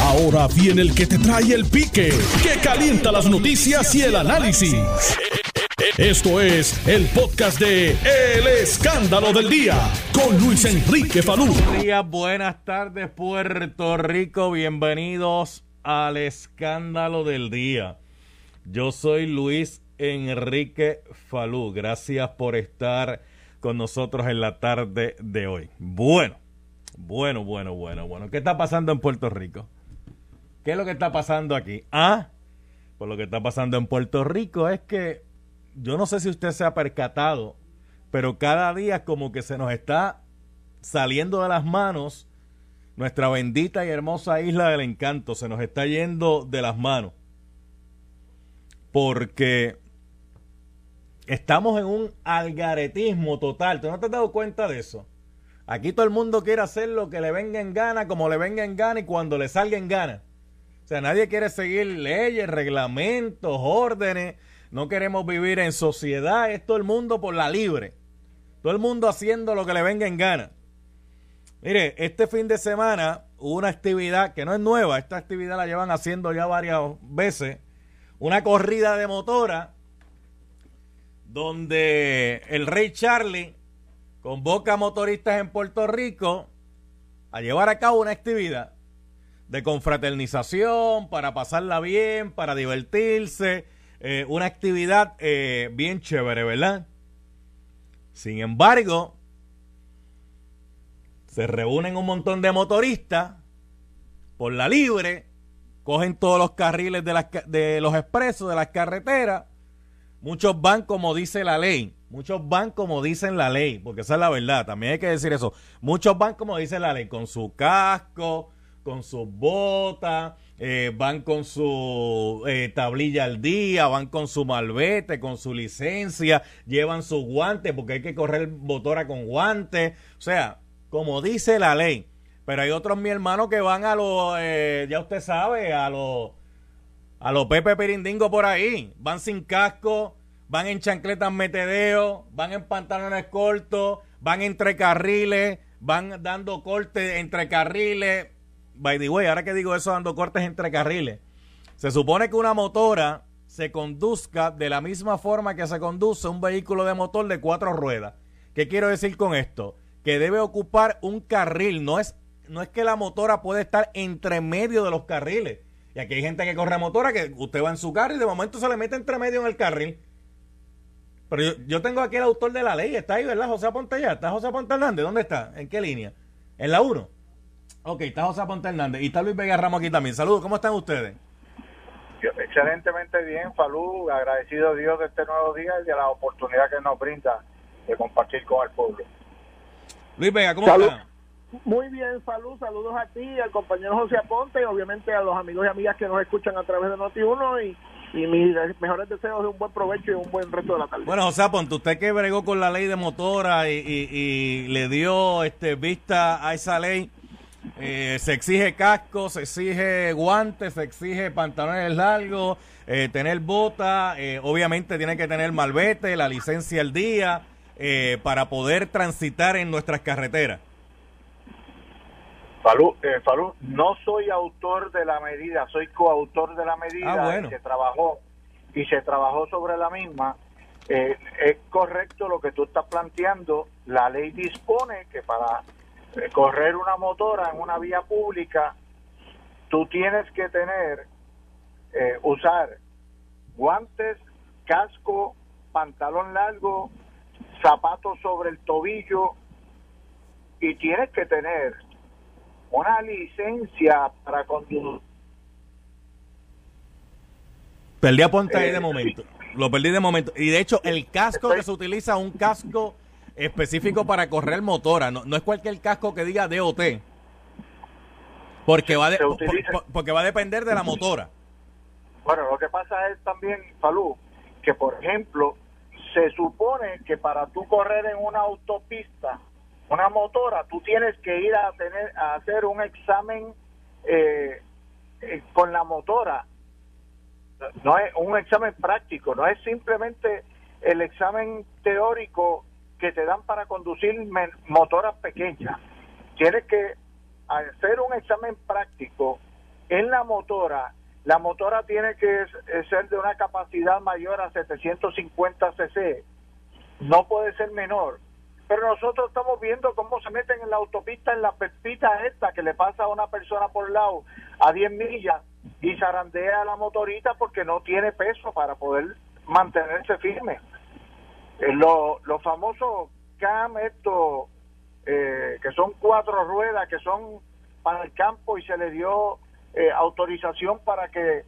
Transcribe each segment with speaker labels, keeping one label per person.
Speaker 1: Ahora viene el que te trae el pique, que calienta las noticias y el análisis. Esto es el podcast de El Escándalo del Día con Luis Enrique Falú.
Speaker 2: Buenos días, buenas tardes, Puerto Rico. Bienvenidos al Escándalo del Día. Yo soy Luis Enrique Falú. Gracias por estar con nosotros en la tarde de hoy. Bueno, bueno, bueno, bueno, bueno. ¿Qué está pasando en Puerto Rico? ¿Qué es lo que está pasando aquí? Ah, pues lo que está pasando en Puerto Rico es que yo no sé si usted se ha percatado, pero cada día como que se nos está saliendo de las manos nuestra bendita y hermosa isla del encanto, se nos está yendo de las manos. Porque estamos en un algaretismo total. ¿Tú no te has dado cuenta de eso? Aquí todo el mundo quiere hacer lo que le venga en gana, como le venga en gana y cuando le salga en gana. O sea, nadie quiere seguir leyes, reglamentos, órdenes. No queremos vivir en sociedad. Es todo el mundo por la libre. Todo el mundo haciendo lo que le venga en gana. Mire, este fin de semana hubo una actividad que no es nueva. Esta actividad la llevan haciendo ya varias veces. Una corrida de motora donde el rey Charlie convoca a motoristas en Puerto Rico a llevar a cabo una actividad de confraternización, para pasarla bien, para divertirse, eh, una actividad eh, bien chévere, ¿verdad? Sin embargo, se reúnen un montón de motoristas por la libre, cogen todos los carriles de, de los expresos, de las carreteras, muchos van como dice la ley, Muchos van como dicen la ley, porque esa es la verdad, también hay que decir eso. Muchos van como dice la ley, con su casco, con sus botas, eh, van con su eh, tablilla al día, van con su malvete, con su licencia, llevan sus guantes, porque hay que correr motora con guantes. O sea, como dice la ley. Pero hay otros, mi hermano, que van a los, eh, ya usted sabe, a los, a los Pepe Pirindingo por ahí. Van sin casco, van en chancletas metedeo, van en pantalones cortos, van entre carriles, van dando cortes entre carriles. By the way, ahora que digo eso, dando cortes entre carriles. Se supone que una motora se conduzca de la misma forma que se conduce un vehículo de motor de cuatro ruedas. ¿Qué quiero decir con esto? Que debe ocupar un carril, no es, no es que la motora puede estar entre medio de los carriles. Y aquí hay gente que corre motora que usted va en su carro y de momento se le mete entre medio en el carril. Pero yo, tengo aquí el autor de la ley, está ahí, ¿verdad? José Aponte ya, ¿está José Aponte Hernández? ¿Dónde está? ¿En qué línea? ¿En la 1? Ok, está José Aponte Hernández y está Luis Vega Ramos aquí también. Saludos, ¿cómo están ustedes?
Speaker 3: Excelentemente bien, Falú, agradecido a Dios de este nuevo día y de la oportunidad que nos brinda de compartir con el pueblo.
Speaker 2: Luis Vega, ¿cómo está?
Speaker 4: Muy bien, salud, saludos a ti, al compañero José Aponte y obviamente a los amigos y amigas que nos escuchan a través de Noti1 y y mis mejores deseos de un buen provecho y un buen resto de la tarde.
Speaker 2: Bueno, José Ponte, usted que bregó con la ley de motora y, le dio este vista a esa ley, eh, se exige casco, se exige guantes, se exige pantalones largos, eh, tener bota, eh, obviamente tiene que tener malvete, la licencia al día, para poder transitar en nuestras carreteras.
Speaker 3: Falú, eh, Falú, no soy autor de la medida, soy coautor de la medida
Speaker 2: ah,
Speaker 3: y se trabajó y se trabajó sobre la misma. Eh, es correcto lo que tú estás planteando. La ley dispone que para eh, correr una motora en una vía pública, tú tienes que tener, eh, usar guantes, casco, pantalón largo, zapatos sobre el tobillo y tienes que tener una licencia para conducir.
Speaker 2: Perdí a Ponte ahí de eh, momento. Lo perdí de momento. Y de hecho, el casco que se utiliza es un casco específico para correr motora. No, no es cualquier casco que diga DOT. Porque va, porque va a depender de la motora.
Speaker 3: Bueno, lo que pasa es también, Falú, que por ejemplo, se supone que para tú correr en una autopista una motora, tú tienes que ir a tener a hacer un examen eh, eh, con la motora. No es un examen práctico, no es simplemente el examen teórico que te dan para conducir motoras pequeñas. Tienes que hacer un examen práctico en la motora, la motora tiene que ser de una capacidad mayor a 750 cc, no puede ser menor. Pero nosotros estamos viendo cómo se meten en la autopista, en la pepita esta que le pasa a una persona por lado a 10 millas y zarandea a la motorita porque no tiene peso para poder mantenerse firme. Eh, los famosos CAM, estos, eh, que son cuatro ruedas, que son para el campo y se le dio eh, autorización para que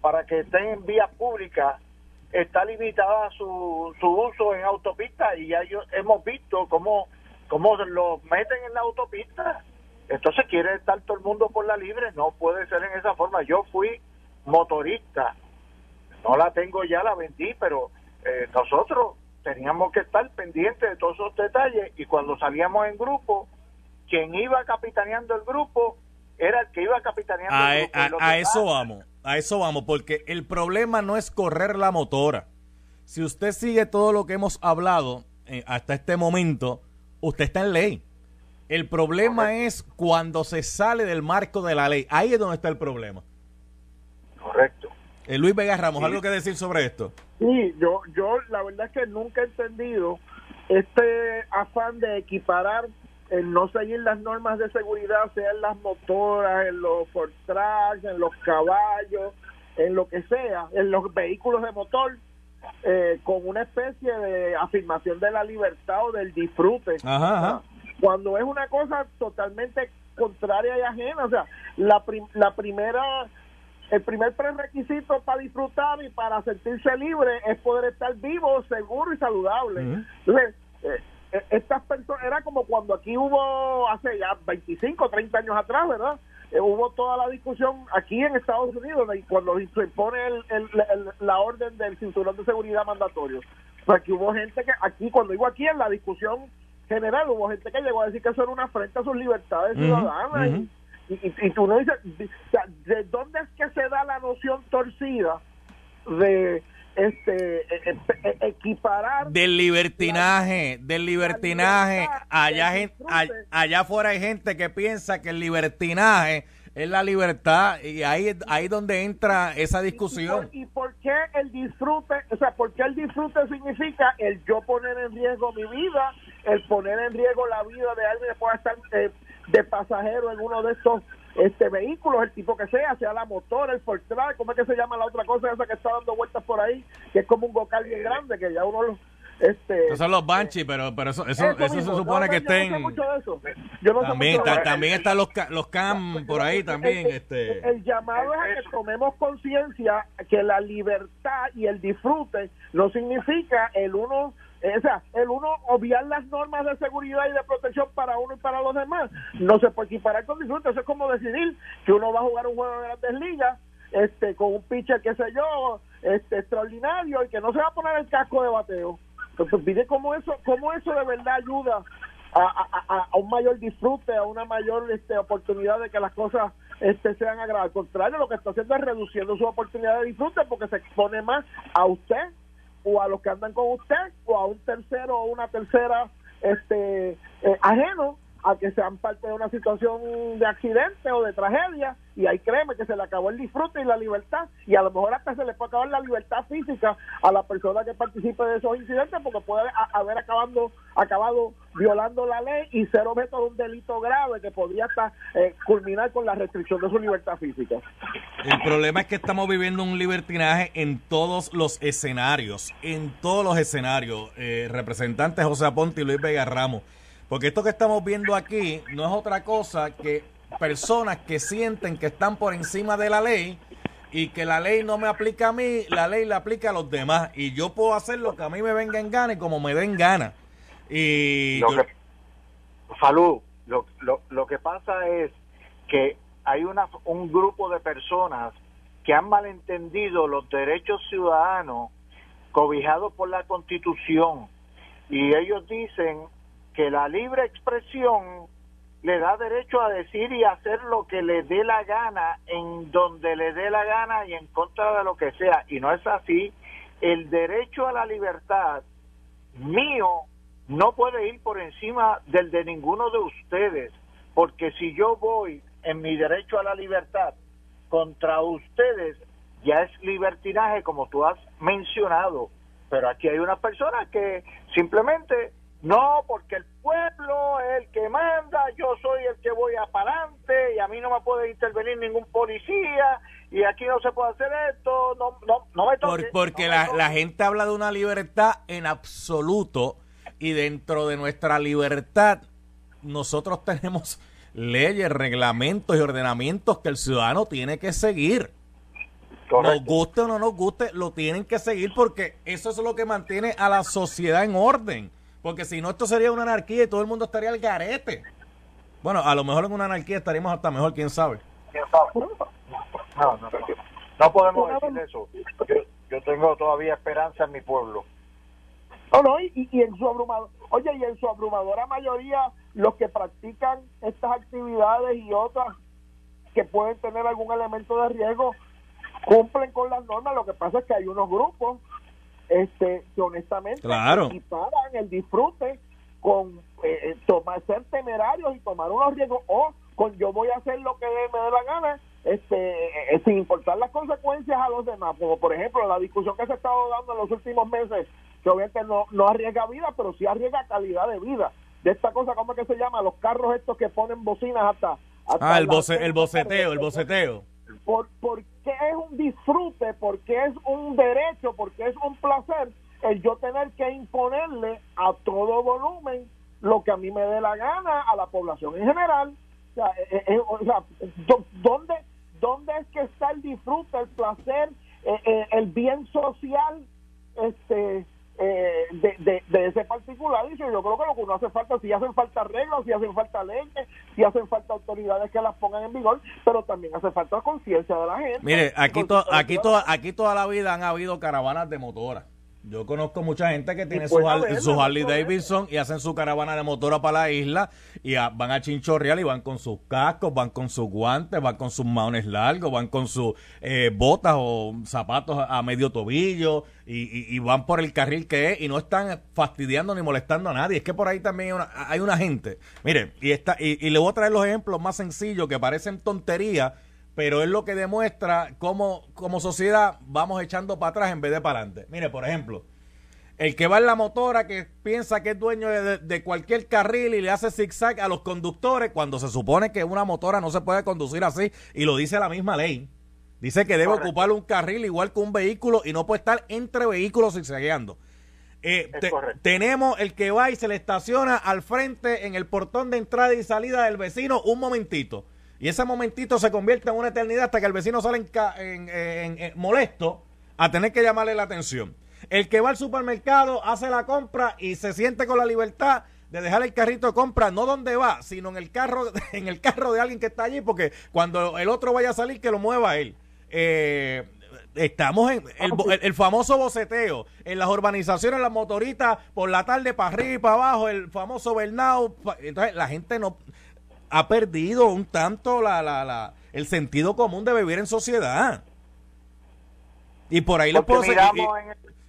Speaker 3: para que estén en vía pública está limitada su, su uso en autopista y ya hemos visto cómo, cómo lo meten en la autopista. Entonces quiere estar todo el mundo por la libre, no puede ser en esa forma. Yo fui motorista, no la tengo ya, la vendí, pero eh, nosotros teníamos que estar pendientes de todos esos detalles y cuando salíamos en grupo, quien iba capitaneando el grupo era el que iba capitaneando
Speaker 2: a,
Speaker 3: el
Speaker 2: grupo. A, eso vamos, a eso vamos, porque el problema no es correr la motora. Si usted sigue todo lo que hemos hablado eh, hasta este momento, usted está en ley. El problema es cuando se sale del marco de la ley. Ahí es donde está el problema.
Speaker 3: Correcto.
Speaker 2: Eh, Luis Vega Ramos, ¿algo que decir sobre esto?
Speaker 4: Sí, yo, yo la verdad es que nunca he entendido este afán de equiparar el no seguir las normas de seguridad, sea en las motoras, en los Ford en los caballos, en lo que sea, en los vehículos de motor, eh, con una especie de afirmación de la libertad o del disfrute. Cuando es una cosa totalmente contraria y ajena, o sea, la, la primera el primer prerequisito para disfrutar y para sentirse libre es poder estar vivo, seguro y saludable. Entonces, eh, eh, estas personas, era como cuando aquí hubo hace ya 25, 30 años atrás, ¿verdad? Eh, hubo toda la discusión aquí en Estados Unidos y cuando se impone el, la orden del cinturón de seguridad mandatorio. Pues aquí hubo gente que, aquí, cuando digo aquí en la discusión general, hubo gente que llegó a decir que eso era una afrenta a sus libertades ciudadanas y y, tú no dices, ¿de dónde es que se da la noción torcida de este e, e, e, equiparar
Speaker 2: del libertinaje del libertinaje. allá allá afuera hay gente que piensa que el libertinaje es la libertad y ahí ahí donde entra esa discusión.
Speaker 4: y por, qué el disfrute o sea por qué el disfrute significa el yo poner en riesgo mi vida el poner en riesgo la vida de alguien que pueda estar eh, de pasajero en uno de estos este vehículos, el tipo que sea, sea la motor, el Fortrack, ¿cómo es que se llama la otra cosa esa que está dando vueltas por ahí? Que es como un vocal bien grande, que ya uno lo, este
Speaker 2: Esos son los Banshee, pero, pero eso, eso, eso, se supone que estén. también, también están los, los CAM por ahí también.
Speaker 4: El,
Speaker 2: este
Speaker 4: el llamado es a que tomemos conciencia que la libertad y el disfrute no significa el uno o sea, el uno obviar las normas de seguridad y de protección para uno y para los demás. No se puede equiparar con disfrute. Eso es como decidir que uno va a jugar un juego de grandes ligas este, con un pitcher, qué sé yo, este, extraordinario y que no se va a poner el casco de bateo. Entonces, pide cómo eso, cómo eso de verdad ayuda a, a, un mayor disfrute, a una mayor este, oportunidad de que las cosas este, sean agradables. Al contrario, lo que está haciendo es reduciendo su oportunidad de disfrute porque se expone más a usted o a los que andan con usted o a un tercero o una tercera este eh, ajeno a que sean parte de una situación de accidente o de tragedia y ahí créeme que se le acabó el disfrute y la libertad y a lo mejor hasta se le puede acabar la libertad física a la persona que participe de esos incidentes porque puede haber acabando, acabado violando la ley y ser objeto de un delito grave que podría hasta eh, culminar con la restricción de su libertad física.
Speaker 2: El problema es que estamos viviendo un libertinaje en todos los escenarios, en todos los escenarios. Eh, representantes José Aponte y Luis Vega Ramos porque esto que estamos viendo aquí no es otra cosa que personas que sienten que están por encima de la ley y que la ley no me aplica a mí, la ley la aplica a los demás y yo puedo hacer lo que a mí me venga en gana y como me den gana. Y
Speaker 3: lo que, salud, lo, lo, lo que pasa es que hay una, un grupo de personas que han malentendido los derechos ciudadanos cobijados por la Constitución y ellos dicen que la libre expresión le da derecho a decir y hacer lo que le dé la gana en donde le dé la gana y en contra de lo que sea. Y no es así. El derecho a la libertad mío no puede ir por encima del de ninguno de ustedes. porque si yo voy en mi derecho a la libertad contra ustedes, ya es libertinaje como tú has mencionado. Pero aquí hay unas personas que simplemente no, porque el pueblo es el que manda, yo soy el que voy a parante y a mí no me puede intervenir ningún policía y aquí no se puede hacer esto, no, no, no me toque.
Speaker 2: porque
Speaker 3: no
Speaker 2: la, la gente habla de una libertad en absoluto y dentro de nuestra libertad nosotros tenemos leyes, reglamentos y ordenamientos que el ciudadano tiene que seguir. Nos guste o no nos guste, lo tienen que seguir porque eso es lo que mantiene a la sociedad en orden. Porque si no, esto sería una anarquía y todo el mundo estaría al garete. Bueno, a lo mejor en una anarquía estaríamos hasta mejor, quién sabe.
Speaker 3: ¿Quién sabe? No, no, no podemos decir eso. Yo, yo tengo todavía esperanza en mi pueblo.
Speaker 4: No, no, y, y- y en su abrumador, oye, y en su abrumadora mayoría, los que practican estas actividades y otras que pueden tener algún elemento de riesgo, cumplen con las normas. Lo que pasa es que hay unos grupos este, que honestamente
Speaker 2: Claro.
Speaker 4: equiparan el disfrute con eh, eh, tomar, ser temerarios y tomar unos riesgos o con yo voy a hacer lo que me dé la gana este eh, sin importar las consecuencias a los demás como por ejemplo la discusión que se ha estado dando en los últimos meses que obviamente no, no arriesga vida pero sí arriesga calidad de vida de esta cosa ¿cómo es que se llama? los carros estos que ponen bocinas hasta, hasta
Speaker 2: Ah, el, boce- el boceteo, el boceteo.
Speaker 4: por, porque es un disfrute, porque es un derecho, porque es un placer el yo tener que imponerle a todo volumen lo que a mí me dé la gana a la población en general. O sea, eh, eh, o sea, ¿dónde, ¿dónde es que está el disfrute, el placer, eh, eh, el bien social este eh, de, de, de ese particular? Y yo creo que lo que uno hace falta, si hacen falta reglas, si hacen falta leyes, si hacen falta autoridades que las pongan en vigor, pero también hace falta conciencia de la gente.
Speaker 2: Mire, aquí, to- aquí, to- aquí toda la vida han habido caravanas de motora. Yo conozco mucha gente que tiene sus
Speaker 4: no
Speaker 2: Harley. Davidson y hacen su caravana de motora para la isla y a- van a chinchorreal y van con sus cascos, van con sus guantes, van con sus maones largos, van con sus eh, botas o zapatos a, a medio tobillo y, y- y van por el carril que es y no están fastidiando ni molestando a nadie. Es que por ahí también hay una, hay una gente. Mire, y, está, y, y le voy a traer los ejemplos más sencillos que parecen tonterías pero es lo que demuestra cómo como sociedad vamos echando para atrás en vez de para adelante. Mire, por ejemplo, el que va en la motora que piensa que es dueño de, cualquier carril y le hace zigzag a los conductores cuando se supone que una motora no se puede conducir así y lo dice la misma ley. Dice que debe
Speaker 3: Correcto.
Speaker 2: ocupar un carril igual que un vehículo y no puede estar entre vehículos zigzagueando. Eh, te- tenemos el que va y se le estaciona al frente en el portón de entrada y salida del vecino un momentito. Y ese momentito se convierte en una eternidad hasta que el vecino sale en molesto a tener que llamarle la atención. El que va al supermercado, hace la compra y se siente con la libertad de dejar el carrito de compra, no donde va, sino en el carro, en el carro de alguien que está allí, porque cuando el otro vaya a salir, que lo mueva él. Eh, estamos en el, el- el famoso boceteo, en las urbanizaciones, las motoritas, por la tarde para arriba y para abajo, el famoso Bernau. Entonces la gente no ha perdido un tanto la, la, la, el sentido común de vivir en sociedad. Y por ahí les puedo seguir-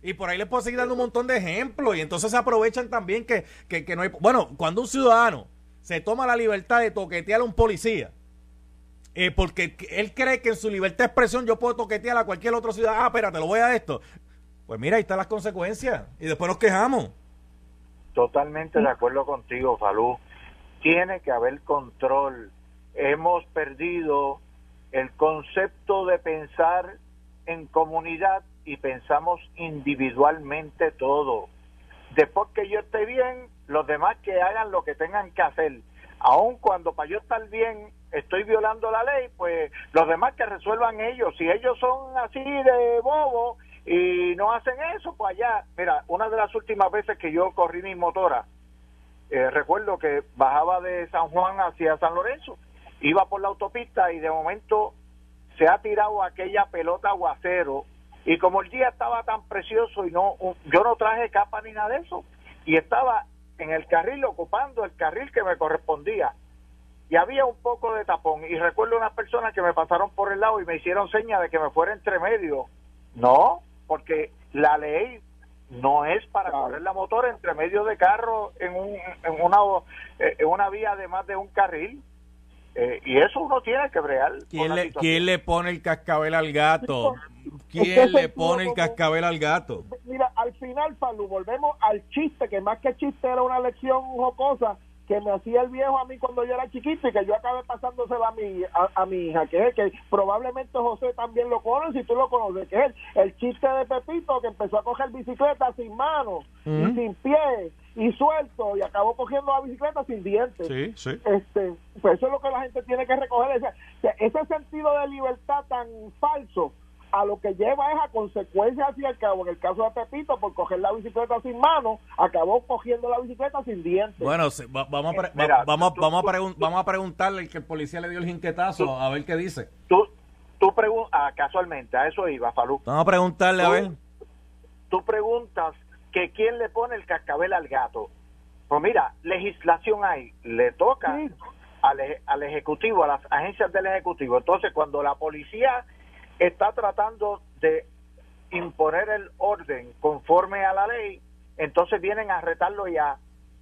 Speaker 2: y- por ahí les puedo seguir dando un montón de ejemplos. Y entonces se aprovechan también que, que, que no hay. Bueno, cuando un ciudadano se toma la libertad de toquetear a un policía, eh, porque él cree que en su libertad de expresión yo puedo toquetear a cualquier otro ciudadano. Ah, espérate, lo voy a esto. Pues mira, ahí están las consecuencias. Y después nos quejamos.
Speaker 3: Totalmente de acuerdo contigo, Falú. Tiene que haber control. Hemos perdido el concepto de pensar en comunidad y pensamos individualmente todo. Después que yo esté bien, los demás que hagan lo que tengan que hacer. Aun cuando para yo estar bien estoy violando la ley, pues los demás que resuelvan ellos. Si ellos son así de bobos y no hacen eso, pues allá. Mira, una de las últimas veces que yo corrí mi motora, eh, recuerdo que bajaba de San Juan hacia San Lorenzo, iba por la autopista y de momento se ha tirado aquella pelota aguacero y como el día estaba tan precioso y no yo no traje capa ni nada de eso y estaba en el carril ocupando el carril que me correspondía y había un poco de tapón y recuerdo unas personas que me pasaron por el lado y me hicieron seña de que me fuera entre medio. No porque la ley no es para
Speaker 4: Claro.
Speaker 3: correr la motora entre medio de carros en, un, en, una, eh, en una vía de más de un carril Eh, y eso uno tiene que bregar.
Speaker 2: ¿Quién le. ¿Quién le pone el cascabel al gato? ¿Quién le pone el cascabel al gato?
Speaker 4: Mira, al final, Falú, volvemos al chiste, que más que chiste era una lección jocosa que me hacía el viejo a mí cuando yo era chiquito y que yo acabé pasándosela a mi, a, a mi hija, que es que probablemente José también lo conoce, si tú lo conoces, que es el, el chiste de Pepito que empezó a coger bicicleta sin manos y sin pies y suelto y acabó cogiendo la bicicleta sin dientes.
Speaker 2: Sí, sí.
Speaker 4: Este, pues eso es lo que la gente tiene que recoger, ese, ese sentido de libertad tan falso a lo que lleva es a consecuencias hacia el cabo. En el caso de Pepito, por coger la bicicleta sin mano, acabó cogiendo la bicicleta sin dientes.
Speaker 2: Bueno, va- vamos, a pre- va-
Speaker 3: Mira,
Speaker 2: vamos,
Speaker 3: tú-
Speaker 2: vamos, a
Speaker 3: tú-
Speaker 2: vamos a preguntarle al que el policía le dio el jinquetazo, a ver qué dice.
Speaker 3: Tú, tú preguntas, casualmente, a eso iba, Falú.
Speaker 2: Vamos a preguntarle, a ver.
Speaker 3: Tú preguntas que quién le pone el cascabel al gato. Pues mira, legislación hay, le toca
Speaker 4: Sí.
Speaker 3: al, al Ejecutivo, a las agencias del Ejecutivo. Entonces, cuando la policía está tratando de imponer el orden conforme a la ley, entonces vienen a retarlo y a,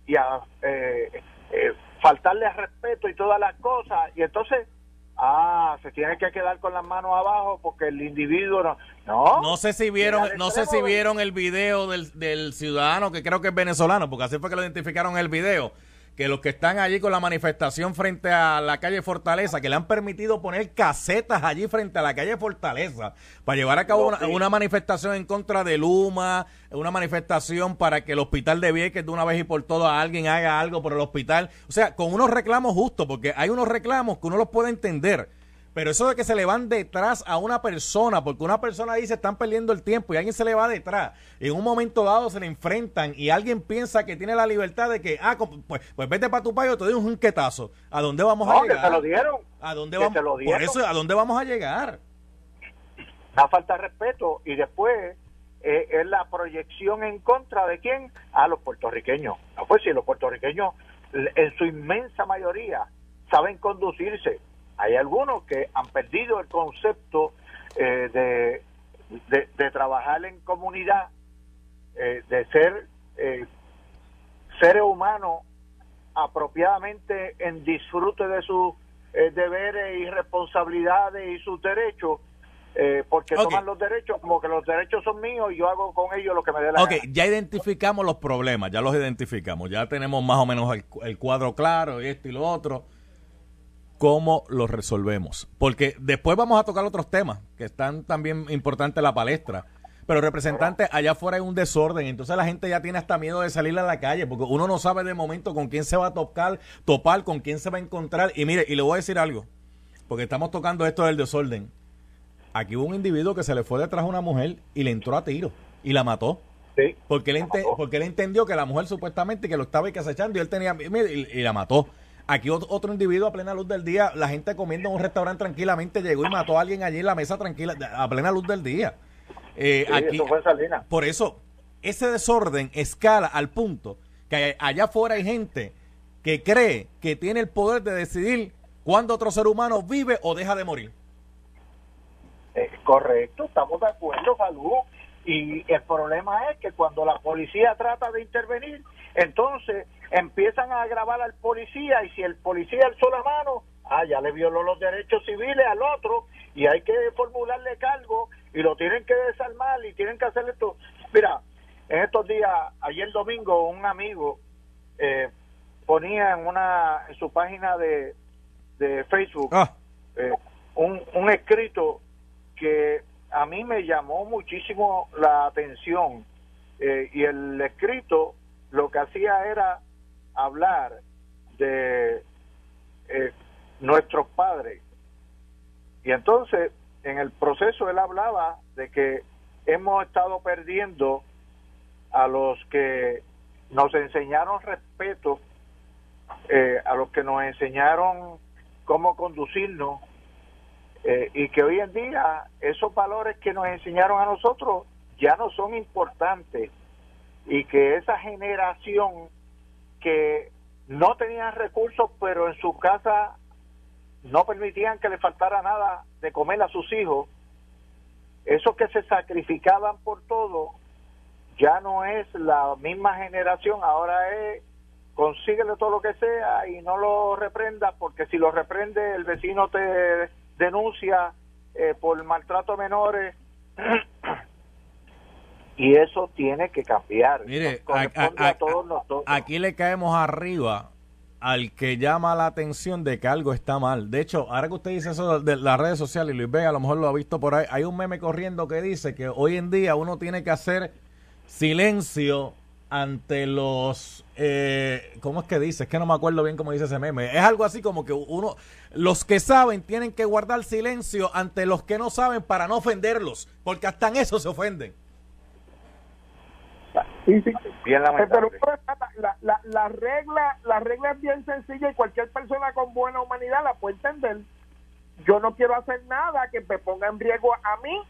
Speaker 3: y a eh, eh, faltarle al respeto y todas las cosas. Y entonces, ah, se tiene que quedar con las manos abajo porque el individuo no. No,
Speaker 2: No sé si vieron, no sé si vieron el video del, del ciudadano que creo que es venezolano, porque así fue que lo identificaron en el video, que los que están allí con la manifestación frente a la calle Fortaleza, que le han permitido poner casetas allí frente a la calle Fortaleza para llevar a cabo
Speaker 3: No,
Speaker 2: una,
Speaker 3: sí.
Speaker 2: una manifestación en contra de Luma, una manifestación para que el hospital de Vieques de una vez y por todas alguien haga algo por el hospital, o sea, con unos reclamos justos, porque hay unos reclamos que uno los puede entender. Pero eso de que se le van detrás a una persona, porque una persona dice están perdiendo el tiempo y alguien se le va detrás, y en un momento dado se le enfrentan y alguien piensa que tiene la libertad de que, ah, pues, pues vete para tu país o te doy un jinquetazo. ¿A dónde vamos a
Speaker 3: que
Speaker 2: llegar?
Speaker 3: se lo dieron.
Speaker 2: ¿A dónde vamos?
Speaker 3: lo
Speaker 2: Por
Speaker 3: dieron.
Speaker 2: eso, ¿a dónde vamos a llegar?
Speaker 3: da falta de respeto y después eh, es la proyección en contra de quién a los puertorriqueños no pues si los puertorriqueños en su inmensa mayoría saben conducirse hay algunos que han perdido el concepto eh, de, de, de trabajar en comunidad eh, de ser eh, seres humanos apropiadamente en disfrute de sus eh, deberes y responsabilidades y sus derechos, eh, porque toman los derechos como que los derechos son míos y yo hago con ellos lo que me dé la
Speaker 2: Ok,
Speaker 3: gana.
Speaker 2: ya identificamos los problemas, ya los identificamos, ya tenemos más o menos el, el cuadro claro y esto y lo otro. ¿Cómo los resolvemos? Porque después vamos a tocar otros temas que están también importantes en la palestra. Pero representante, allá afuera hay un desorden, entonces la gente ya tiene hasta miedo de salir a la calle, porque uno no sabe de momento con quién se va a tocar, topar, con quién se va a encontrar. Y mire, y le voy a decir algo, porque estamos tocando esto del desorden. Aquí hubo un individuo que se le fue detrás a una mujer y le entró a tiro y la mató.
Speaker 3: Sí.
Speaker 2: Porque él, porque él entendió que la mujer supuestamente que lo estaba acechando y él tenía miedo y, y la mató. Aquí otro, otro individuo a plena luz del día, la gente comiendo en un restaurante tranquilamente llegó y mató a alguien allí en la mesa tranquila a plena luz del día. Eh,
Speaker 3: Sí,
Speaker 2: aquí,
Speaker 3: eso fue en Salinas.
Speaker 2: por eso, ese desorden escala al punto que allá afuera hay gente que cree que tiene el poder de decidir cuándo otro ser humano vive o deja de morir.
Speaker 3: Eh, correcto, estamos de acuerdo, Falú. Y el problema es que cuando la policía trata de intervenir, entonces empiezan a agravar al policía y si el policía alzó la mano, ah, ya le violó los derechos civiles al otro y hay que formularle cargo y lo tienen que desarmar y tienen que hacer esto. Mira, en estos días, ayer domingo, un amigo eh, ponía en, una, en su página de, de Facebook
Speaker 2: Ah,
Speaker 3: eh, un, un escrito que a mí me llamó muchísimo la atención eh, y el escrito lo que hacía era hablar de eh, nuestros padres. Y entonces en el proceso él hablaba de que hemos estado perdiendo a los que nos enseñaron respeto eh, a los que nos enseñaron cómo conducirnos eh, y que hoy en día esos valores que nos enseñaron a nosotros ya no son importantes y que esa generación que no tenían recursos pero en su casa no permitían que le faltara nada de comer a sus hijos, esos que se sacrificaban por todo, ya no es la misma generación, ahora es consíguele todo lo que sea y no lo reprenda porque si lo reprende el vecino te denuncia eh, por maltrato menores y eso tiene que cambiar.
Speaker 2: Mire,
Speaker 3: Nos corresponde
Speaker 2: a- a-
Speaker 3: a todos nosotros.
Speaker 2: aquí le caemos arriba al que llama la atención de que algo está mal. De hecho, ahora que usted dice eso de las redes sociales, y Luis Vega a lo mejor lo ha visto por ahí, hay un meme corriendo que dice que hoy en día uno tiene que hacer silencio ante los... Eh, ¿Cómo es que dice? Es que no me acuerdo bien cómo dice ese meme. Es algo así como que uno... Los que saben tienen que guardar silencio ante los que no saben para no ofenderlos, porque hasta en eso se ofenden.
Speaker 4: Sí, sí.
Speaker 3: Bien
Speaker 4: Pero
Speaker 3: lamentable.
Speaker 4: la, la, la regla la regla es bien sencilla y cualquier persona con buena humanidad la puede entender. Yo no quiero hacer nada que me ponga en riesgo a mí,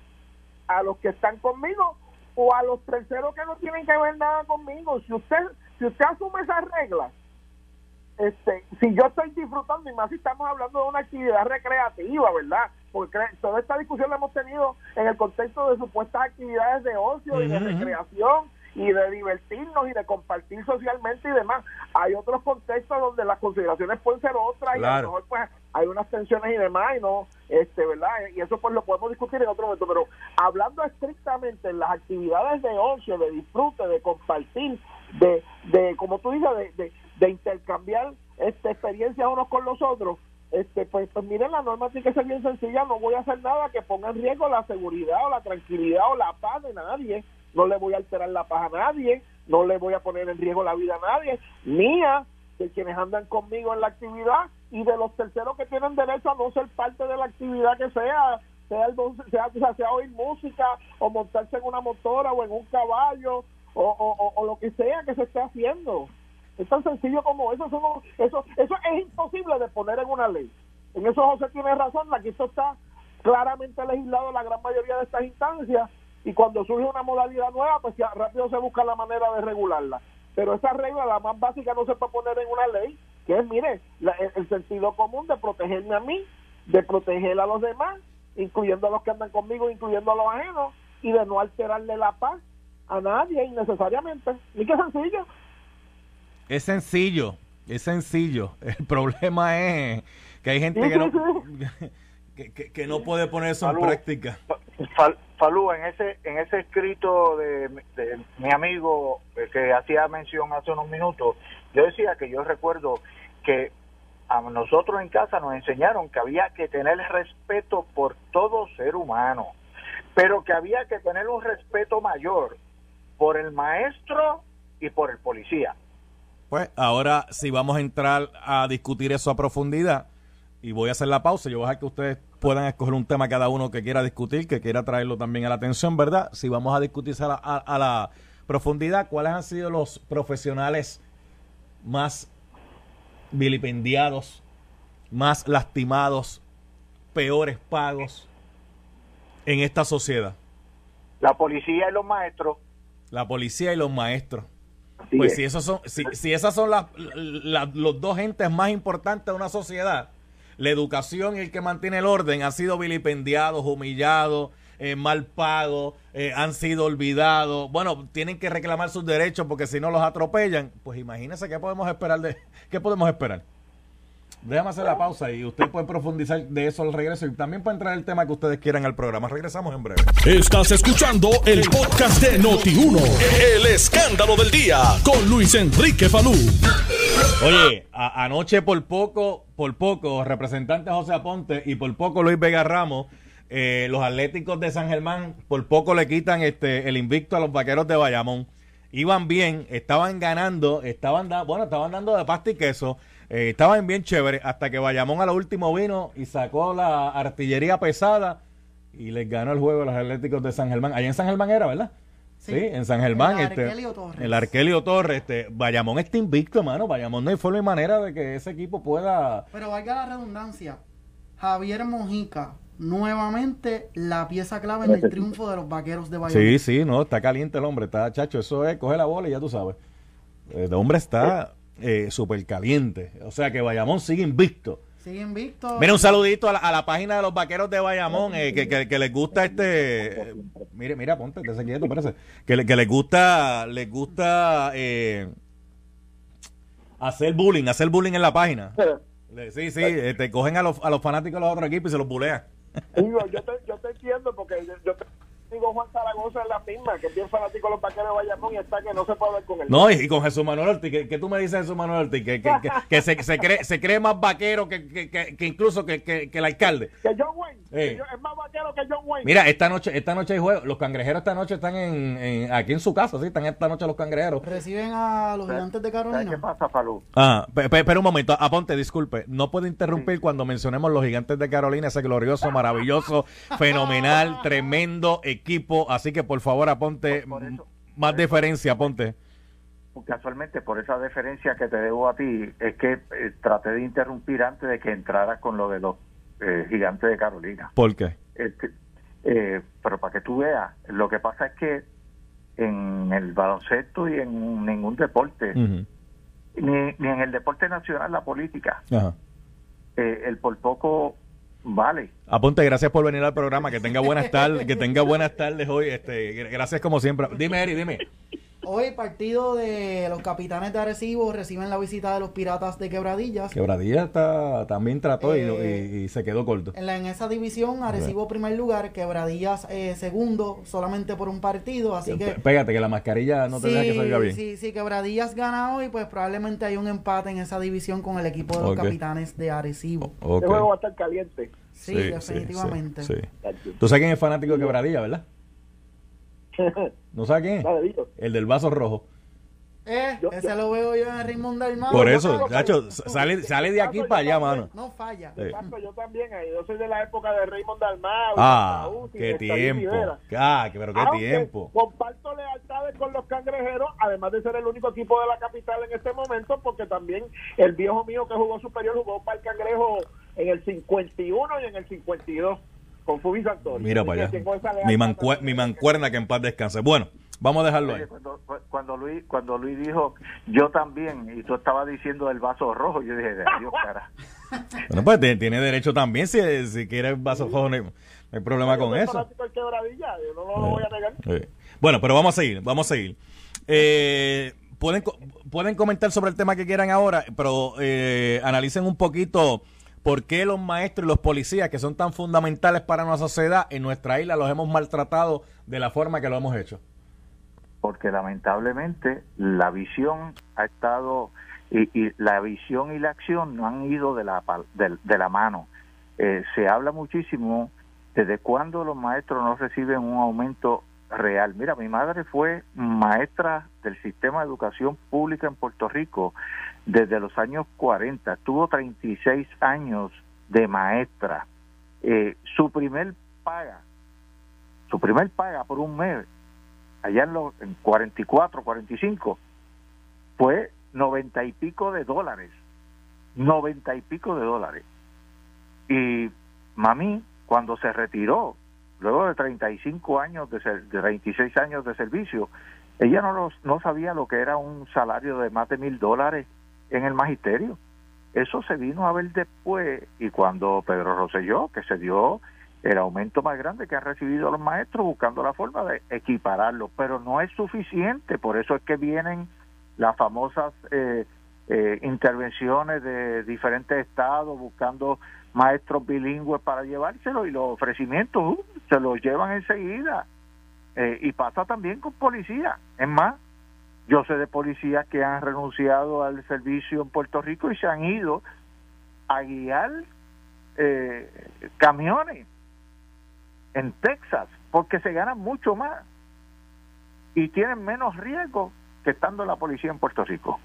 Speaker 4: a los que están conmigo o a los terceros que no tienen que ver nada conmigo. Si usted si usted asume esas reglas, este, si yo estoy disfrutando y más si estamos hablando de una actividad recreativa, ¿verdad? Porque toda esta discusión la hemos tenido en el contexto de supuestas actividades de ocio y de recreación y de divertirnos y de compartir socialmente y demás. Hay otros contextos donde las consideraciones pueden ser otras y a lo mejor pues hay unas tensiones y demás y no, este, ¿verdad? Y eso pues lo podemos discutir en otro momento, pero hablando estrictamente en las actividades de ocio, de disfrute, de compartir, de, de como tú dices, de, de, de intercambiar este, experiencias unos con los otros, este, pues, pues miren, la norma tiene que ser bien sencilla, no voy a hacer nada que ponga en riesgo la seguridad o la tranquilidad o la paz de nadie, no le voy a alterar la paz a nadie, no le voy a poner en riesgo la vida a nadie, mía, de quienes andan conmigo en la actividad y de los terceros que tienen derecho a no ser parte de la actividad que sea, sea, el, sea, oír música o montarse en una motora o en un caballo o, o, o- lo que sea que se esté haciendo. Es tan sencillo como eso. Eso, eso, eso es imposible de poner en una ley. En eso José tiene razón. Aquí esto está claramente legislado en la gran mayoría de estas instancias y cuando surge una modalidad nueva, pues ya rápido se busca la manera de regularla. Pero esa regla, la más básica, no se puede poner en una ley, que es, mire, la- el, el sentido común de protegerme a mí, de proteger a los demás, incluyendo a los que andan conmigo, incluyendo a los ajenos, y de no alterarle la paz a nadie innecesariamente. Y qué sencillo.
Speaker 2: Es sencillo, es sencillo. El problema es que hay gente
Speaker 4: Sí,
Speaker 2: que no,
Speaker 4: sí,
Speaker 2: que, que- que no puede poner eso en práctica.
Speaker 3: Fal- Falú, en ese, en ese escrito de, mi amigo eh, que hacía mención hace unos minutos, yo decía que yo recuerdo que a nosotros en casa nos enseñaron que había que tener respeto por todo ser humano, pero que había que tener un respeto mayor por el maestro y por el policía.
Speaker 2: Pues ahora sí vamos a entrar a discutir eso a profundidad y voy a hacer la pausa. Yo voy a dejar que ustedes puedan escoger un tema cada uno que quiera discutir, que quiera traerlo también a la atención, ¿verdad? Si vamos a discutir a la, a- a la profundidad, ¿cuáles han sido los profesionales más vilipendiados, más lastimados, peores pagos en esta sociedad?
Speaker 3: La policía y los maestros.
Speaker 2: La policía y los maestros.
Speaker 3: así
Speaker 2: Pues
Speaker 3: es.
Speaker 2: si esos son, si, si esas son las, la- los dos entes más importantes de una sociedad, la educación y el que mantiene el orden han sido vilipendiados, humillados, eh, mal pagos, eh, han sido olvidados. Bueno, tienen que reclamar sus derechos porque si no los atropellan. Pues imagínense qué podemos esperar de, qué podemos esperar. Déjame hacer la pausa y usted puede profundizar de eso al regreso y también puede entrar el tema que ustedes quieran al programa. Regresamos en breve.
Speaker 1: Estás escuchando el podcast de Noti1. El escándalo del día con Luis Enrique Falú.
Speaker 2: Oye, a- anoche por poco, por poco, representante José Aponte y por poco Luis Vega Ramos, eh, los Atléticos de San Germán, por poco le quitan este el invicto a los Vaqueros de Bayamón. Iban bien, estaban ganando, estaban bueno, estaban dando de pasta y queso, eh, estaban bien chéveres, hasta que Bayamón a lo último vino y sacó la artillería pesada y les ganó el juego a los Atléticos de San Germán. Allá en San Germán era, ¿verdad? Sí,
Speaker 5: Sí.
Speaker 2: en San Germán.
Speaker 5: El
Speaker 2: este,
Speaker 5: Arkelio Torres.
Speaker 2: El Arkelio Torres. Este, Bayamón está invicto, hermano. Bayamón no hay forma y manera de que ese equipo pueda...
Speaker 5: Pero valga la redundancia, Javier Mojica, nuevamente la pieza clave en el triunfo de los vaqueros de Bayamón.
Speaker 2: Sí, sí, no, está caliente el hombre, está chacho, eso es, coge la bola y ya tú sabes. El hombre está eh, súper caliente, o sea que Bayamón sigue invicto.
Speaker 5: Sigue invicto.
Speaker 2: Mira, un saludito a la, a la página de los vaqueros de Bayamón, eh, que, que- que les gusta este... eh, mire, mira, ponte, te quieto, parece. Que, le- que les gusta, les gusta... eh, Hacer bullying, hacer bullying en la página. Sí, sí, eh, te cogen a los, a los fanáticos de los otros equipos y se los bulean.
Speaker 4: Digo, yo, te, yo te entiendo porque yo, yo te Juan Zaragoza es la misma, que es bien fanático de los vaqueros de Bayamón y está que no se puede ver con él.
Speaker 2: No, y, con Jesús Manuel Ortiz, ¿qué, qué tú me dices de Jesús Manuel Ortiz? Que, que, que, que se, se, cree, se cree más vaquero que, que, que, que incluso que, que, que el alcalde.
Speaker 4: Que John Wayne,
Speaker 2: Eh.
Speaker 4: es más vaquero que John Wayne.
Speaker 2: Mira, esta noche, esta noche hay juego. Los cangrejeros esta noche están en, en- aquí en su casa, sí, están esta noche los cangrejeros.
Speaker 5: Reciben a los gigantes de
Speaker 3: ¿Sabes qué
Speaker 5: Carolina.
Speaker 3: pasa, Falú?
Speaker 2: Ah, pe- pe- pero un momento, aponte, disculpe, no puedo interrumpir cuando mencionemos los gigantes de Carolina, ese glorioso, maravilloso, fenomenal, tremendo equipo, así que por favor aponte
Speaker 3: Por- por eso-
Speaker 2: m- más deferencia, aponte.
Speaker 3: Casualmente, por esa deferencia que te debo a ti, es que eh, traté de interrumpir antes de que entraras con lo de los eh, gigantes de Carolina.
Speaker 2: ¿Por qué?
Speaker 3: Este, eh, pero para que tú veas, lo que pasa es que en el baloncesto y en ningún deporte, ni, ni en el deporte nacional, la política, eh, el por poco vale.
Speaker 2: Aponte, gracias por venir al programa, que tenga buenas tardes, que tenga buenas tardes hoy, este, gracias como siempre. Dime, Eri, dime.
Speaker 5: Hoy partido de los capitanes de Arecibo reciben la visita de los piratas de Quebradillas.
Speaker 2: Quebradilla está, también trató y-
Speaker 5: Eh,
Speaker 2: y, y se quedó corto.
Speaker 5: En, la- en esa división, Arecibo primer lugar, Quebradillas eh, segundo, solamente por un partido, así que...
Speaker 2: Pégate, que la mascarilla no te deja que salga bien.
Speaker 5: Sí, sí, Quebradillas gana hoy, pues probablemente hay un empate en esa división con el equipo de los capitanes de Arecibo.
Speaker 2: Ok.
Speaker 4: Este juego va a estar caliente.
Speaker 5: Sí,
Speaker 2: Sí, sí,
Speaker 5: definitivamente.
Speaker 2: sí, sí. Tú sabes quién es fanático de Quebradilla, ¿verdad? ¿No sabes quién es? El del vaso rojo.
Speaker 5: Eh,
Speaker 4: Yo-
Speaker 5: ese lo veo yo en mar.
Speaker 2: Por eso, Nacho, sale, sale de aquí para allá, mano.
Speaker 5: No falla.
Speaker 2: Sí.
Speaker 4: Exacto, yo también. eh, Yo soy de la época de Raymond Dalmau.
Speaker 2: Ah, qué tiempo. Ah, pero qué
Speaker 4: Aunque
Speaker 2: tiempo.
Speaker 4: Comparto lealtades con los cangrejeros, además de ser el único equipo de la capital en este momento, porque también el viejo mío que jugó superior jugó para el cangrejo en el 51 y en el 52 con Fubi Santori.
Speaker 2: Mira para allá. Mi, mancue- mi mancuerna que en paz descanse. Bueno, vamos a dejarlo ahí.
Speaker 3: Cuando, cuando Luis cuando Luis dijo yo también y tú estabas diciendo el vaso rojo yo dije Dios cara
Speaker 2: Bueno, pues tiene derecho también si, si quiere vaso rojo, no hay, no hay problema con eso.
Speaker 4: yo no lo voy a negar.
Speaker 2: Sí. Bueno, pero vamos a seguir, vamos a seguir. Eh, pueden, pueden comentar sobre el tema que quieran ahora, pero eh, analicen un poquito por qué los maestros y los policías, que son tan fundamentales para nuestra sociedad, en nuestra isla los hemos maltratado de la forma que lo hemos hecho.
Speaker 3: porque lamentablemente la visión ha estado y, y la visión y la acción no han ido de la mano Eh, se habla muchísimo desde cuándo los maestros no reciben un aumento real mira mi madre fue maestra del sistema de educación pública en Puerto Rico desde los años 40 tuvo 36 años de maestra Eh, su primer paga su primer paga por un mes allá en los en 44, 45, fue noventa y pico de dólares. Noventa y pico de dólares. Y mami, cuando se retiró, luego de 35 años, de, ser- de 26 años de servicio, ella no, los- no sabía lo que era un salario de más de mil dólares en el magisterio. Eso se vino a ver después y cuando Pedro Rosselló, que se dio el aumento más grande que han recibido los maestros buscando la forma de equipararlo, pero no es suficiente, por eso es que vienen las famosas eh, eh, intervenciones de diferentes estados buscando maestros bilingües para llevárselo y los ofrecimientos uh, se los llevan enseguida. Eh, y pasa también con policía. Es más, yo sé de policías que han renunciado al servicio en Puerto Rico y se han ido a guiar eh, camiones en Texas porque se ganan mucho más y tienen menos riesgo que estando la policía en Puerto Rico.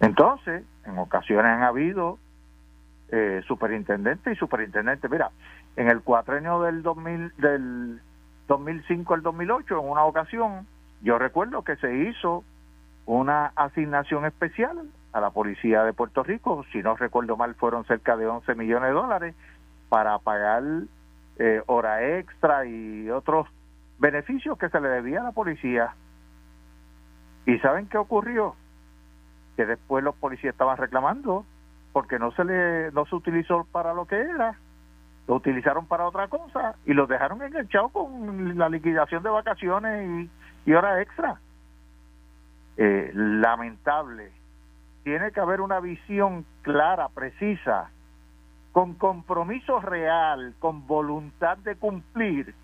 Speaker 3: Entonces, en ocasiones han habido eh, superintendentes y superintendentes. Mira, en el cuatrenio del 2000, del 2005 al 2008, en una ocasión, yo recuerdo que se hizo una asignación especial a la policía de Puerto Rico, si no recuerdo mal, fueron cerca de 11 millones de dólares para pagar eh, hora extra y otros beneficios que se le debía a la policía. ¿Y saben qué ocurrió? Que después los policías estaban reclamando porque no se le no se utilizó para lo que era, lo utilizaron para otra cosa y los dejaron enganchados con la liquidación de vacaciones y, y hora extra. Eh, lamentable tiene que haber una visión clara, precisa, con compromiso real, con voluntad de cumplir.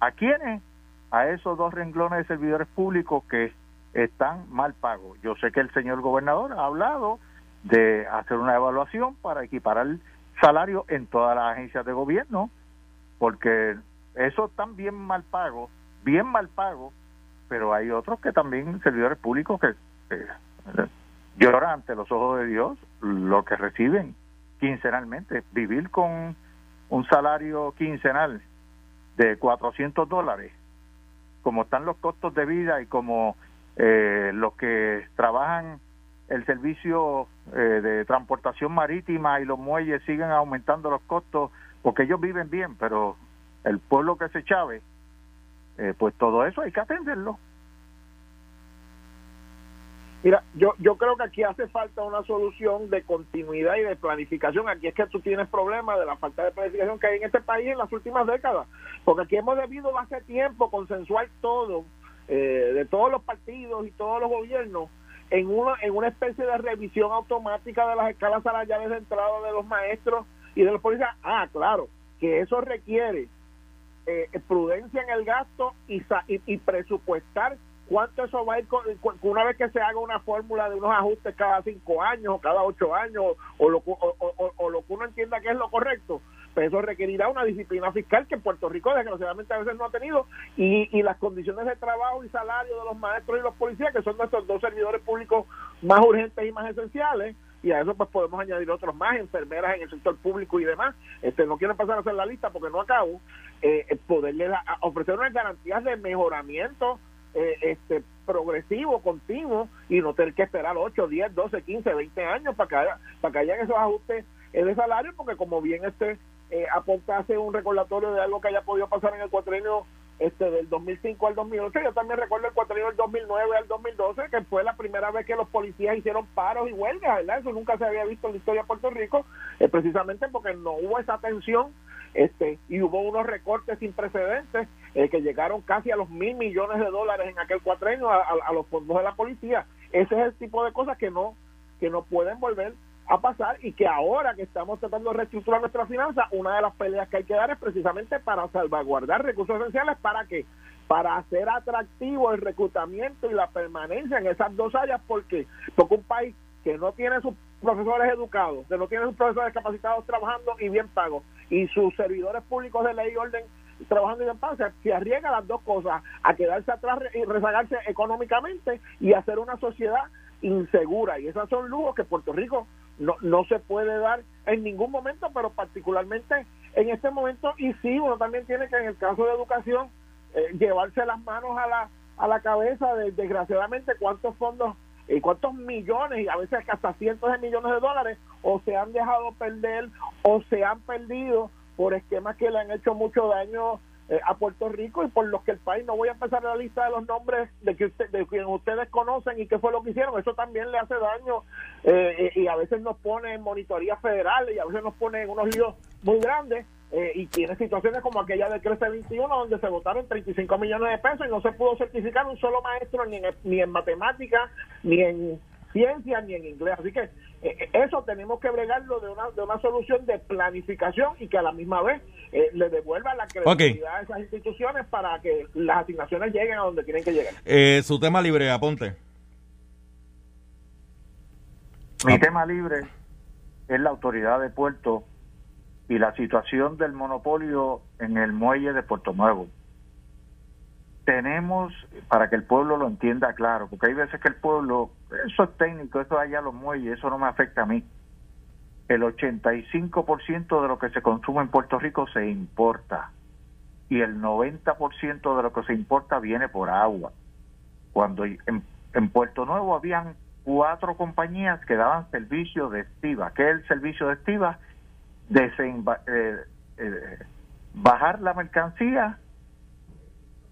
Speaker 3: ¿A quiénes? A esos dos renglones de servidores públicos que están mal pagos. Yo sé que el señor gobernador ha hablado de hacer una evaluación para equiparar salario en todas las agencias de gobierno, porque esos están bien mal pagos, bien mal pagos, pero hay otros que también, servidores públicos, que, que lloran ante los ojos de Dios lo que reciben quincenalmente. Vivir con un salario quincenal de 400 dólares, como están los costos de vida y como eh, los que trabajan el servicio eh, de transportación marítima y los muelles siguen aumentando los costos porque ellos viven bien, pero el pueblo que se chave, eh, pues todo eso hay que atenderlo.
Speaker 4: Mira, yo, yo creo que aquí hace falta una solución de continuidad y de planificación. Aquí es que tú tienes problemas de la falta de planificación que hay en este país en las últimas décadas, porque aquí hemos debido hace tiempo consensuar todo, eh, de todos los partidos y todos los gobiernos, en una, en una especie de revisión automática de las escalas salariales de entrada de los maestros y de los policías. Ah, claro, que eso requiere eh, prudencia en el gasto y, y, y presupuestar cuánto eso va a ir con, una vez que se haga una fórmula de unos ajustes cada cinco años o cada ocho años o lo, o, lo que uno entienda que es lo correcto eso requerirá una disciplina fiscal que Puerto Rico desgraciadamente a veces no ha tenido y, y las condiciones de trabajo y salario de los maestros y los policías que son nuestros dos servidores públicos más urgentes y más esenciales y a eso pues podemos añadir otros más, enfermeras en el sector público y demás. Este No quieren pasar a hacer la lista porque no acabo. Eh, poderle ofrecer unas garantías de mejoramiento eh, este progresivo, continuo, y no tener que esperar 8, 10, 12, 15, 20 años para que, haya, para que hayan esos ajustes de salario, porque como bien este eh, hace un recordatorio de algo que haya podido pasar en el cuatrenio este del 2005 al 2008, yo también recuerdo el cuatrenio del 2009 al 2012, que fue la primera vez que los policías hicieron paros y huelgas, ¿verdad? Eso nunca se había visto en la historia de Puerto Rico, eh, precisamente porque no hubo esa tensión este y hubo unos recortes sin precedentes eh, que llegaron casi a los mil millones de dólares en aquel cuatrenio a, los fondos de la policía. Ese es el tipo de cosas que no que no pueden volver a pasar y que ahora que estamos tratando de reestructurar nuestra finanzas, una de las peleas que hay que dar es precisamente para salvaguardar recursos esenciales para que para hacer atractivo el reclutamiento y la permanencia en esas dos áreas porque porque un país que no tiene sus profesores educados, que no tiene sus profesores capacitados trabajando y bien pagos y sus servidores públicos de ley y orden trabajando en paz, se arriesga las dos cosas, a quedarse atrás y rezagarse económicamente y hacer una sociedad insegura. Y esos son lujos que Puerto Rico no, no se puede dar en ningún momento, pero particularmente en este momento. Y sí, uno también tiene que, en el caso de educación, eh, llevarse las manos a la, a la cabeza de, desgraciadamente, cuántos fondos y cuántos millones y a veces hasta cientos de millones de dólares o se han dejado perder o se han perdido por esquemas que le han hecho mucho daño eh, a Puerto Rico y por los que el país, no voy a empezar la lista de los nombres de que usted, de quien ustedes conocen y qué fue lo que hicieron, eso también le hace daño eh, y a veces nos pone en monitoría federal y a veces nos pone en unos líos muy grandes eh, y tiene situaciones como aquella del Crece 21 donde se votaron 35 millones de pesos y no se pudo certificar un solo maestro ni en, ni en matemáticas ni en ciencia ni en inglés. Así que eh, eso tenemos que bregarlo de una, de una solución de planificación y que a la misma vez eh, le devuelva la credibilidad a esas instituciones para que las asignaciones lleguen a donde tienen que llegar.
Speaker 2: Eh, su tema libre, aponte.
Speaker 3: Mi tema libre es la autoridad de puerto y la situación del monopolio en el muelle de Puerto Nuevo tenemos, para que el pueblo lo entienda claro, porque hay veces que el pueblo, eso es técnico, eso allá los muelles, eso no me afecta a mí. El 85% de lo que se consume en Puerto Rico se importa y el 90% de lo que se importa viene por agua. Cuando en, Puerto Nuevo habían cuatro compañías que daban servicio de estiva. ¿Qué es el servicio de estiva? Eh, eh, bajar la mercancía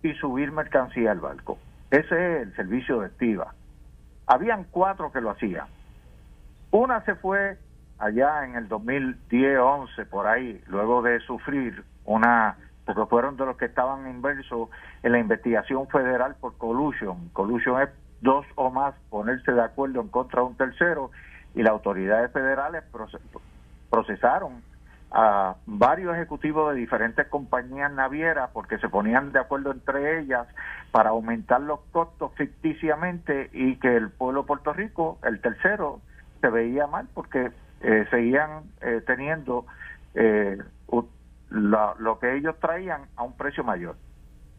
Speaker 3: y subir mercancía al barco. Ese es el servicio de estiva. Habían cuatro que lo hacían. Una se fue allá en el 2010-11, por ahí, luego de sufrir una, porque fueron de los que estaban inversos en la investigación federal por collusion. Collusion es dos o más ponerse de acuerdo en contra de un tercero y las autoridades federales procesaron a varios ejecutivos de diferentes compañías navieras porque se ponían de acuerdo entre ellas para aumentar los costos ficticiamente y que el pueblo de Puerto Rico, el tercero, se veía mal porque eh, seguían eh, teniendo eh, lo que ellos traían a un precio mayor.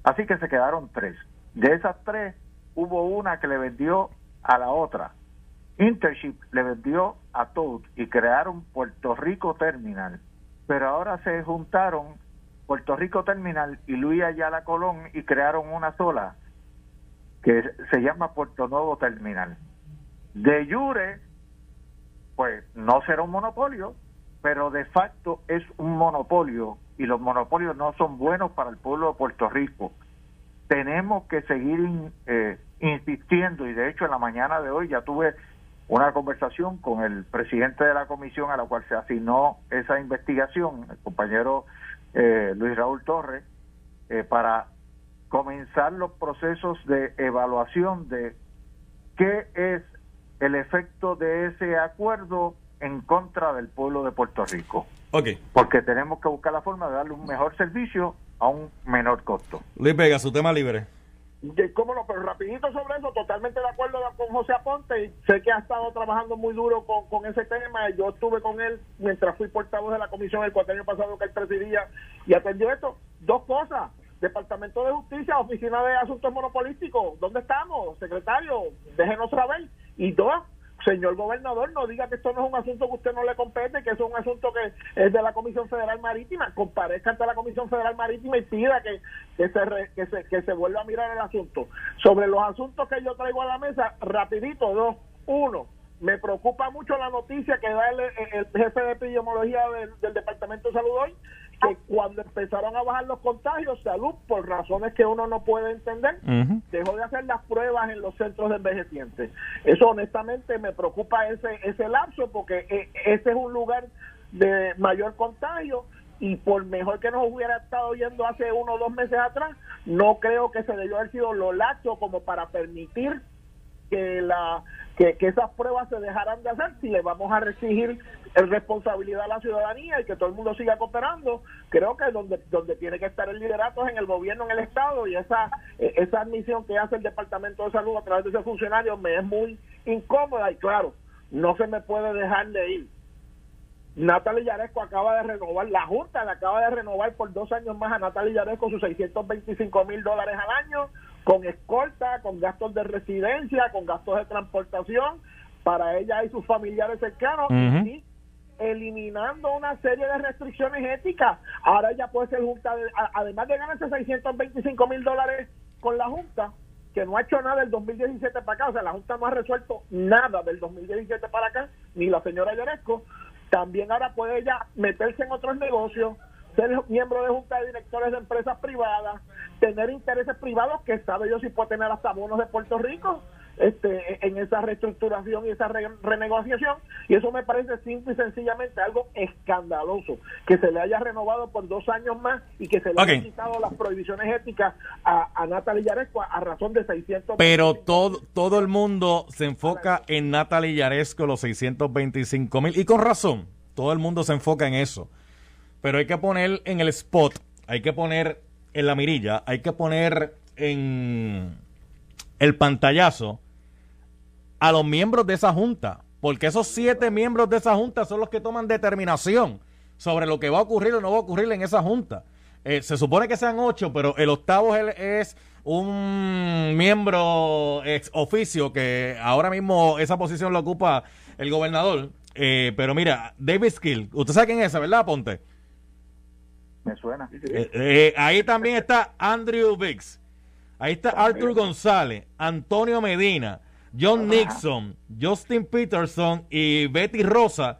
Speaker 3: Así que se quedaron tres. De esas tres, hubo una que le vendió a la otra. Intership le vendió a Toad y crearon Puerto Rico Terminal pero ahora se juntaron Puerto Rico Terminal y Luis Ayala Colón y crearon una sola que se llama Puerto Nuevo Terminal. De jure, pues no será un monopolio, pero de facto es un monopolio y los monopolios no son buenos para el pueblo de Puerto Rico. Tenemos que seguir eh, insistiendo y de hecho en la mañana de hoy ya tuve una conversación con el presidente de la comisión a la cual se asignó esa investigación, el compañero eh, Luis Raúl Torres, eh, para comenzar los procesos de evaluación de qué es el efecto de ese acuerdo en contra del pueblo de Puerto Rico.
Speaker 2: Okay.
Speaker 3: Porque tenemos que buscar la forma de darle un mejor servicio a un menor costo.
Speaker 2: Luis Vega, su tema libre.
Speaker 4: ¿Cómo no? Pero rapidito sobre eso, totalmente de acuerdo con José Aponte. Sé que ha estado trabajando muy duro con, con ese tema. Yo estuve con él mientras fui portavoz de la comisión el cuatro año pasado que él presidía y atendió esto. Dos cosas. Departamento de Justicia, Oficina de Asuntos Monopolísticos. ¿Dónde estamos? Secretario, déjenos saber. Y dos, señor gobernador, no diga que esto no es un asunto que usted no le compete, que eso es un asunto que es de la Comisión Federal Marítima. Comparezca ante la Comisión Federal Marítima y pida que, que, se, que, se, que se vuelva a mirar el asunto. Sobre los asuntos que yo traigo a la mesa, rapidito, dos. Uno, me preocupa mucho la noticia que da el, jefe de epidemiología del, Departamento de Salud hoy, que cuando empezaron a bajar los contagios, salud, por razones que uno no puede entender, dejó de hacer las pruebas en los centros de envejecientes. Eso honestamente me preocupa ese, ese lapso porque eh, ese es un lugar de mayor contagio y por mejor que nos hubiera estado yendo hace uno o dos meses atrás, no creo que se debió haber sido lo laxo como para permitir que la que, esas pruebas se dejarán de hacer si le vamos a exigir responsabilidad a la ciudadanía y que todo el mundo siga cooperando. Creo que donde donde tiene que estar el liderato es en el gobierno en el estado y esa esa admisión que hace el departamento de salud a través de ese funcionario me es muy incómoda y claro no se me puede dejar de ir. Natalie Yaresco acaba de renovar, la Junta le acaba de renovar por dos años más a Natalie Yaresco sus 625 mil dólares al año con escolta, con gastos de residencia, con gastos de transportación para ella y sus familiares cercanos y eliminando una serie de restricciones éticas. Ahora ella puede ser junta, además de ganarse 625 mil dólares con la Junta, que no ha hecho nada del 2017 para acá, o sea, la Junta no ha resuelto nada del 2017 para acá, ni la señora Yaresco, también ahora puede ella meterse en otros negocios, ser miembro de junta de directores de empresas privadas, tener intereses privados que sabe yo si puede tener hasta bonos de Puerto Rico este, en esa reestructuración y esa renegociación. Y eso me parece simple y sencillamente algo escandaloso que se le haya renovado por dos años más y que se le haya quitado las prohibiciones éticas a, a Natalie Yaresco a, razón de 600
Speaker 2: pero todo todo el mundo se enfoca en Natalie Yaresco los 625 mil. Y con razón todo el mundo se enfoca en eso. Pero hay que poner en el spot, hay que poner en la mirilla, hay que poner en el pantallazo a los miembros de esa junta, porque esos siete miembros de esa junta son los que toman determinación sobre lo que va a ocurrir o no va a ocurrir en esa junta. Eh, se supone que sean ocho, pero el octavo es, un miembro ex oficio que ahora mismo esa posición lo ocupa el gobernador. Eh, pero mira, David Skill, usted sabe quién es ¿verdad, Ponte?
Speaker 3: Me suena.
Speaker 2: Eh, eh, ahí también está Andrew Biggs. Ahí está Arthur González, Antonio Medina, John Nixon, Justin Peterson y Betty Rosa.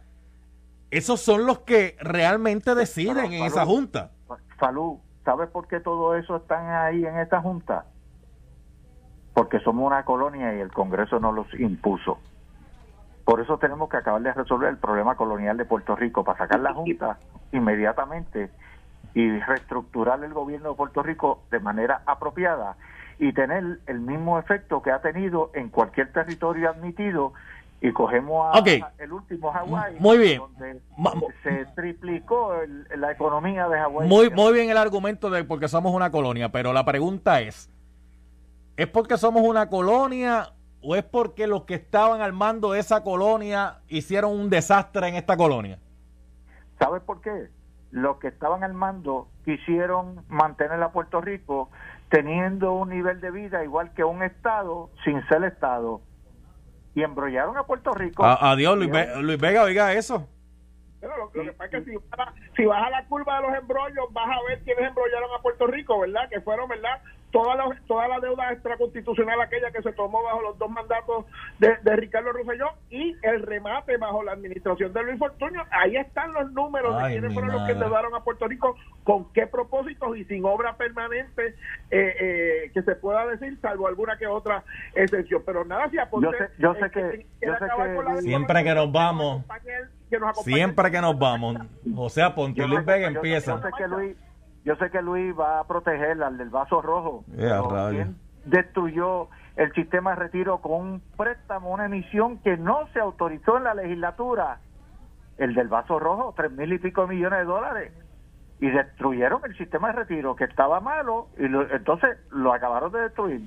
Speaker 2: Esos son los que realmente deciden en esa junta.
Speaker 3: Salud, ¿sabes por qué todo eso están ahí en esta junta? Porque somos una colonia y el Congreso no los impuso. Por eso tenemos que acabar de resolver el problema colonial de Puerto Rico, para sacar la Junta inmediatamente y reestructurar el gobierno de Puerto Rico de manera apropiada y tener el mismo efecto que ha tenido en cualquier territorio admitido y cogemos a, el último Hawái
Speaker 2: Muy bien.
Speaker 3: donde
Speaker 2: Ma-
Speaker 3: se triplicó el- la economía de Hawái
Speaker 2: Muy, muy bien el argumento de porque somos una colonia, pero la pregunta es, ¿es porque somos una colonia o es porque los que estaban al mando de esa colonia hicieron un desastre en esta colonia?
Speaker 3: ¿Sabes por qué? Los que estaban al mando quisieron mantener a Puerto Rico teniendo un nivel de vida igual que un Estado sin ser Estado. Y embrollaron a Puerto Rico.
Speaker 2: A- Adiós, Luis, Ve- Luis Vega, oiga eso.
Speaker 4: Pero lo, lo que pasa es que si, baja- si baja la curva de los embrollos, vas a ver quiénes embrollaron a Puerto Rico, ¿verdad? Que fueron, ¿verdad? Toda la, toda la deuda extraconstitucional aquella que se tomó bajo los dos mandatos de, de Ricardo Rosselló y el remate bajo la administración de Luis Fortuño. Ahí están los números
Speaker 2: Ay,
Speaker 4: de quiénes fueron los que endeudaron a Puerto Rico, con qué propósitos y sin obra permanente eh, eh, que se pueda decir, salvo alguna que otra excepción. Pero nada, si apunté,
Speaker 3: Yo sé- yo sé
Speaker 4: eh,
Speaker 3: que- yo sé
Speaker 2: Siempre que nos vamos,
Speaker 4: que nos acompañe.
Speaker 2: siempre que nos vamos, José Aponte Luis Vega
Speaker 3: yo-
Speaker 2: empiezan.
Speaker 3: Yo sé que Luis, yo sé que Luis va a proteger al del vaso rojo. Pero. ¿quién destruyó el sistema de retiro con un préstamo, una emisión que no se autorizó en la legislatura. El del vaso rojo, tres mil y pico millones de dólares. Y destruyeron el sistema de retiro, que estaba malo, y lo- entonces lo acabaron de destruir.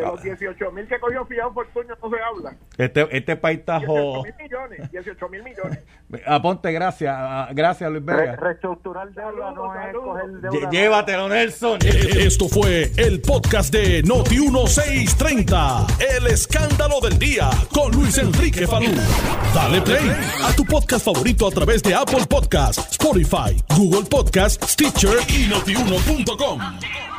Speaker 4: De los 18 mil que cogió Fiado Fortunio no se habla.
Speaker 2: Este, este país está
Speaker 4: 18
Speaker 2: jo-
Speaker 4: mil millones. 18 mil millones.
Speaker 2: Aponte, gracias. ah, Gracias, Luis
Speaker 3: Re-
Speaker 2: Vega.
Speaker 3: reestructurar deuda no es coger deuda.
Speaker 2: Llévatelo, Nelson.
Speaker 1: Esto fue el podcast de Noti 1630. El escándalo del día con Luis Enrique Falú. Dale play a tu podcast favorito a través de Apple Podcasts, Spotify, Google Podcasts, Stitcher y notiuno.com.